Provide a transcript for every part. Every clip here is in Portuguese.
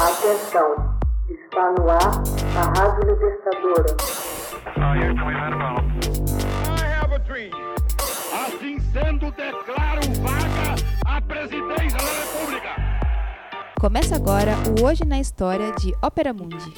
Atenção, está no ar a Rádio Libertadora. Assim sendo, declaro vaga a presidência da República. Começa agora o Hoje na História de Ópera Mundi.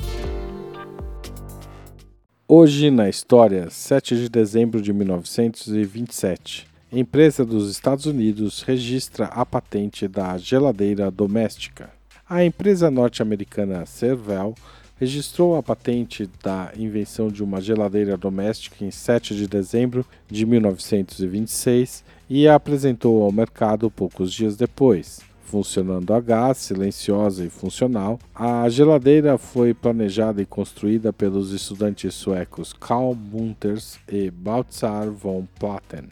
Hoje na história, 7 de dezembro de 1927. Empresa dos Estados Unidos registra a patente da geladeira doméstica. A empresa norte-americana Servel registrou a patente da invenção de uma geladeira doméstica em 7 de dezembro de 1926 e a apresentou ao mercado poucos dias depois. Funcionando a gás, silenciosa e funcional, a geladeira foi planejada e construída pelos estudantes suecos Carl Munters e Baltzar von Platen.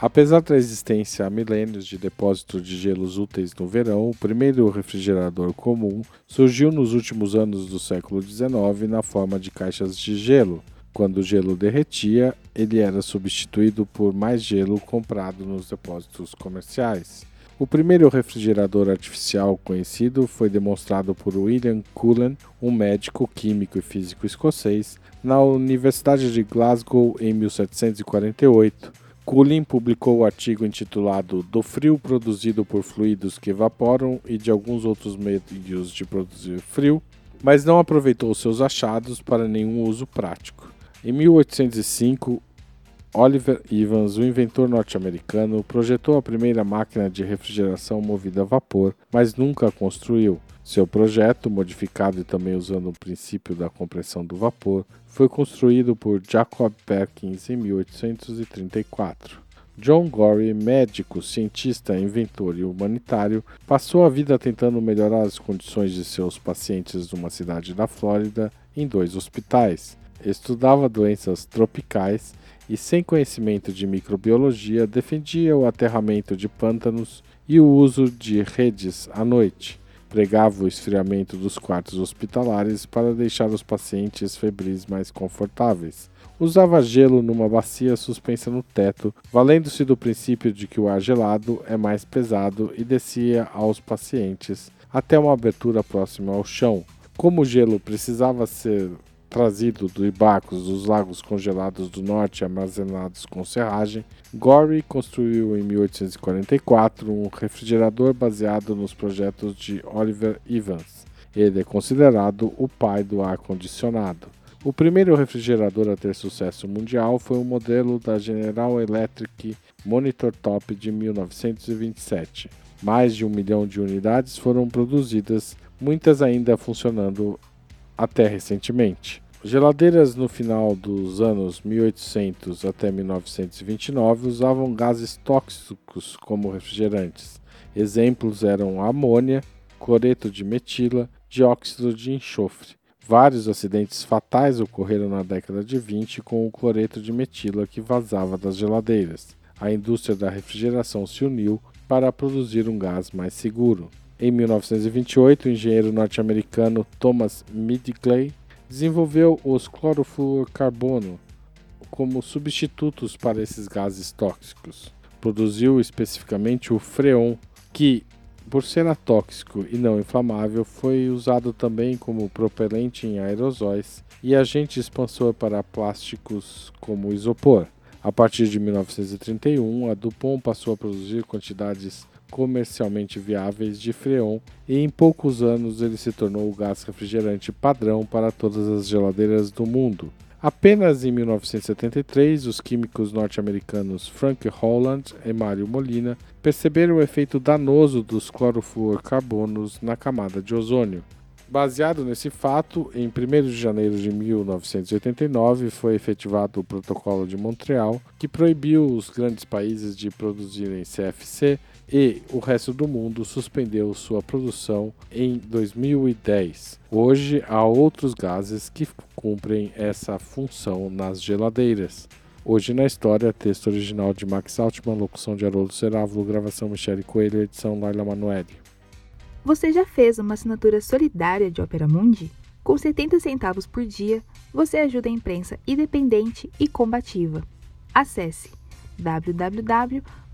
Apesar da existência há milênios de depósito de gelos úteis no verão, o primeiro refrigerador comum surgiu nos últimos anos do século XIX na forma de caixas de gelo. Quando o gelo derretia, ele era substituído por mais gelo comprado nos depósitos comerciais. O primeiro refrigerador artificial conhecido foi demonstrado por William Cullen, um médico, químico e físico escocês, na Universidade de Glasgow em 1748. Cullen publicou o artigo intitulado Do frio produzido por fluidos que evaporam e de alguns outros meios de produzir frio, mas não aproveitou seus achados para nenhum uso prático. Em 1805, Oliver Evans, o inventor norte-americano, projetou a primeira máquina de refrigeração movida a vapor, mas nunca a construiu. Seu projeto, modificado e também usando o princípio da compressão do vapor, foi construído por Jacob Perkins em 1834. John Gorey, médico, cientista, inventor e humanitário, passou a vida tentando melhorar as condições de seus pacientes numa cidade da Flórida em dois hospitais. Estudava doenças tropicais e, sem conhecimento de microbiologia, defendia o aterramento de pântanos e o uso de redes à noite. Pregava o esfriamento dos quartos hospitalares para deixar os pacientes febris mais confortáveis. Usava gelo numa bacia suspensa no teto, valendo-se do princípio de que o ar gelado é mais pesado e descia aos pacientes até uma abertura próxima ao chão. Como o gelo precisava ser trazido do Ibacos dos lagos congelados do norte armazenados com serragem, Gorey construiu em 1844 um refrigerador baseado nos projetos de Oliver Evans. Ele é considerado o pai do ar-condicionado. O primeiro refrigerador a ter sucesso mundial foi o modelo da General Electric Monitor Top de 1927. Mais de um milhão de unidades foram produzidas, muitas ainda funcionando até recentemente. Geladeiras no final dos anos 1800 até 1929 usavam gases tóxicos como refrigerantes. Exemplos eram amônia, cloreto de metila, dióxido de enxofre. Vários acidentes fatais ocorreram na década de 20 com o cloreto de metila que vazava das geladeiras. A indústria da refrigeração se uniu para produzir um gás mais seguro. Em 1928, o engenheiro norte-americano Thomas Midgley desenvolveu os clorofluorcarbono como substitutos para esses gases tóxicos. Produziu especificamente o freon, que, por ser atóxico e não inflamável, foi usado também como propelente em aerosóis e agente expansor para plásticos como isopor. A partir de 1931, a Dupont passou a produzir quantidades comercialmente viáveis de freon e em poucos anos ele se tornou o gás refrigerante padrão para todas as geladeiras do mundo. Apenas em 1973, os químicos norte-americanos Frank Holland e Mário Molina perceberam o efeito danoso dos clorofluorcarbonos na camada de ozônio. Baseado nesse fato, em 1 de janeiro de 1989 foi efetivado o Protocolo de Montreal, que proibiu os grandes países de produzirem CFC e o resto do mundo suspendeu sua produção em 2010. Hoje há outros gases que cumprem essa função nas geladeiras. Hoje na história, texto original de Max Altman, locução de Haroldo Cerávulo, gravação Michele Coelho, edição Laila Manoeli. Você já fez uma assinatura solidária de Opera Mundi? Com 70 centavos por dia, você ajuda a imprensa independente e combativa. Acesse